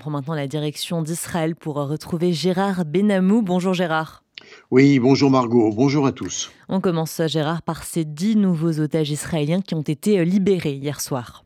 prend maintenant la direction d'Israël pour retrouver Gérard Benamou. Bonjour Gérard. Oui, bonjour Margot, bonjour à tous. On commence Gérard par ces dix nouveaux otages israéliens qui ont été libérés hier soir.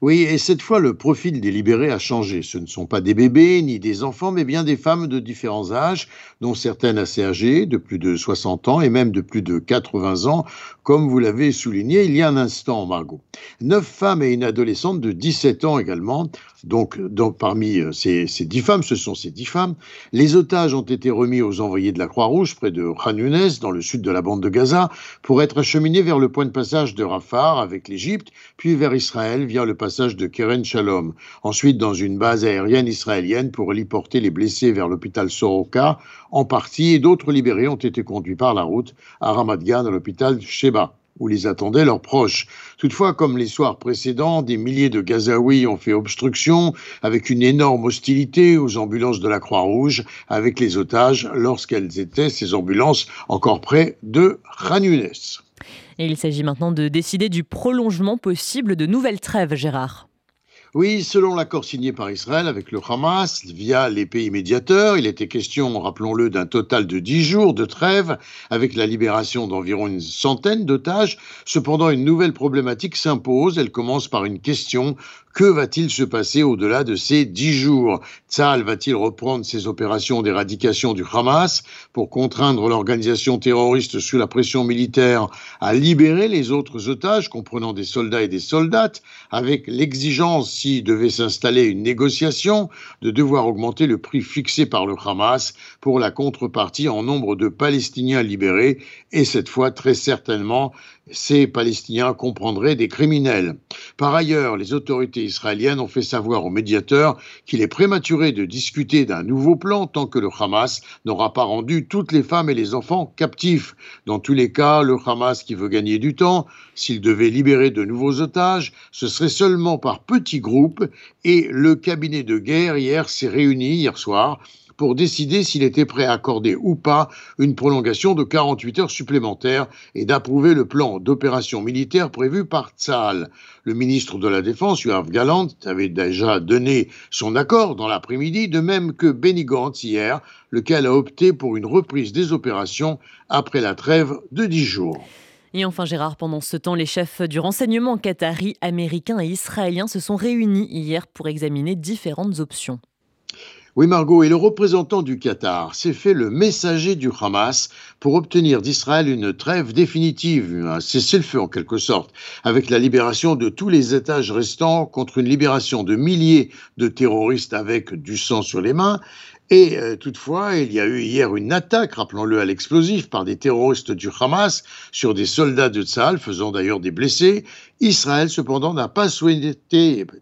Oui, et cette fois, le profil des libérés a changé. Ce ne sont pas des bébés ni des enfants, mais bien des femmes de différents âges, dont certaines assez âgées, de plus de 60 ans et même de plus de 80 ans, comme vous l'avez souligné il y a un instant, Margot. Neuf femmes et une adolescente de 17 ans également. Donc, parmi euh, ces, dix femmes, ce sont ces dix femmes. Les otages ont été remis aux envoyés de la Croix-Rouge près de Khan dans le sud de la bande de Gaza, pour être acheminés vers le point de passage de Rafah avec l'Égypte, puis vers Israël via le passage de Keren Shalom. Ensuite, dans une base aérienne israélienne pour porter les blessés vers l'hôpital Soroka, en partie, et d'autres libérés ont été conduits par la route à Ramat Gan, à l'hôpital Sheba où les attendaient leurs proches. Toutefois, comme les soirs précédents, des milliers de Gazaouis ont fait obstruction avec une énorme hostilité aux ambulances de la Croix-Rouge avec les otages lorsqu'elles étaient, ces ambulances, encore près de Khan Et il s'agit maintenant de décider du prolongement possible de nouvelles trêves, Gérard. Oui, selon l'accord signé par Israël avec le Hamas via les pays médiateurs, il était question, rappelons-le, d'un total de dix jours de trêve avec la libération d'environ une centaine d'otages. Cependant, une nouvelle problématique s'impose. Elle commence par une question que va-t-il se passer au-delà de ces dix jours? Tzal va-t-il reprendre ses opérations d'éradication du Hamas pour contraindre l'organisation terroriste sous la pression militaire à libérer les autres otages, comprenant des soldats et des soldates, avec l'exigence, s'il devait s'installer une négociation, de devoir augmenter le prix fixé par le Hamas pour la contrepartie en nombre de Palestiniens libérés, et cette fois très certainement ces Palestiniens comprendraient des criminels. Par ailleurs, les autorités israéliennes ont fait savoir aux médiateurs qu'il est prématuré de discuter d'un nouveau plan tant que le Hamas n'aura pas rendu toutes les femmes et les enfants captifs. Dans tous les cas, le Hamas qui veut gagner du temps, s'il devait libérer de nouveaux otages, ce serait seulement par petits groupes et le cabinet de guerre hier s'est réuni hier soir pour décider s'il était prêt à accorder ou pas une prolongation de 48 heures supplémentaires et d'approuver le plan d'opération militaire prévu par Tsahal. Le ministre de la Défense, Yoav Galant, avait déjà donné son accord dans l'après-midi, de même que Benny Gantz hier, lequel a opté pour une reprise des opérations après la trêve de 10 jours. Et enfin, Gérard, pendant ce temps, les chefs du renseignement qatari, américain et israélien se sont réunis hier pour examiner différentes options. Oui, Margot, et le représentant du Qatar s'est fait le messager du Hamas pour obtenir d'Israël une trêve définitive, un cessez-le-feu en quelque sorte, avec la libération de tous les étages restants contre une libération de milliers de terroristes avec du sang sur les mains et euh, toutefois, il y a eu hier une attaque, rappelons-le, à l'explosif par des terroristes du Hamas sur des soldats de Tzal, faisant d'ailleurs des blessés. Israël, cependant, n'a pas souhaité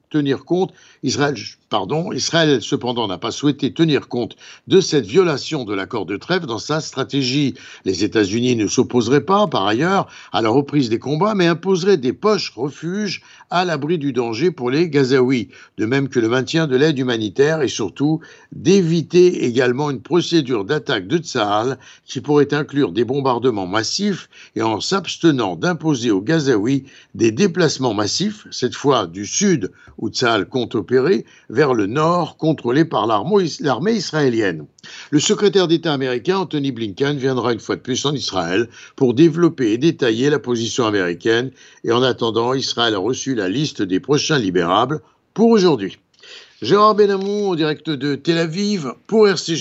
tenir compte. Israël, pardon, Israël, cependant, n'a pas souhaité tenir compte de cette violation de l'accord de trêve dans sa stratégie. Les États-Unis ne s'opposeraient pas, par ailleurs, à la reprise des combats, mais imposeraient des poches refuges à l'abri du danger pour les Gazaouis, de même que le maintien de l'aide humanitaire et surtout d'éviter également une procédure d'attaque de Tsahal qui pourrait inclure des bombardements massifs et en s'abstenant d'imposer aux Gazaouis des déplacements massifs, cette fois du sud où Tsahal compte opérer, vers le nord contrôlé par l'armée israélienne. Le secrétaire d'État américain Anthony Blinken viendra une fois de plus en Israël pour développer et détailler la position américaine et en attendant, Israël a reçu la liste des prochains libérables pour aujourd'hui. Gérard Benamou en direct de Tel Aviv pour RCG.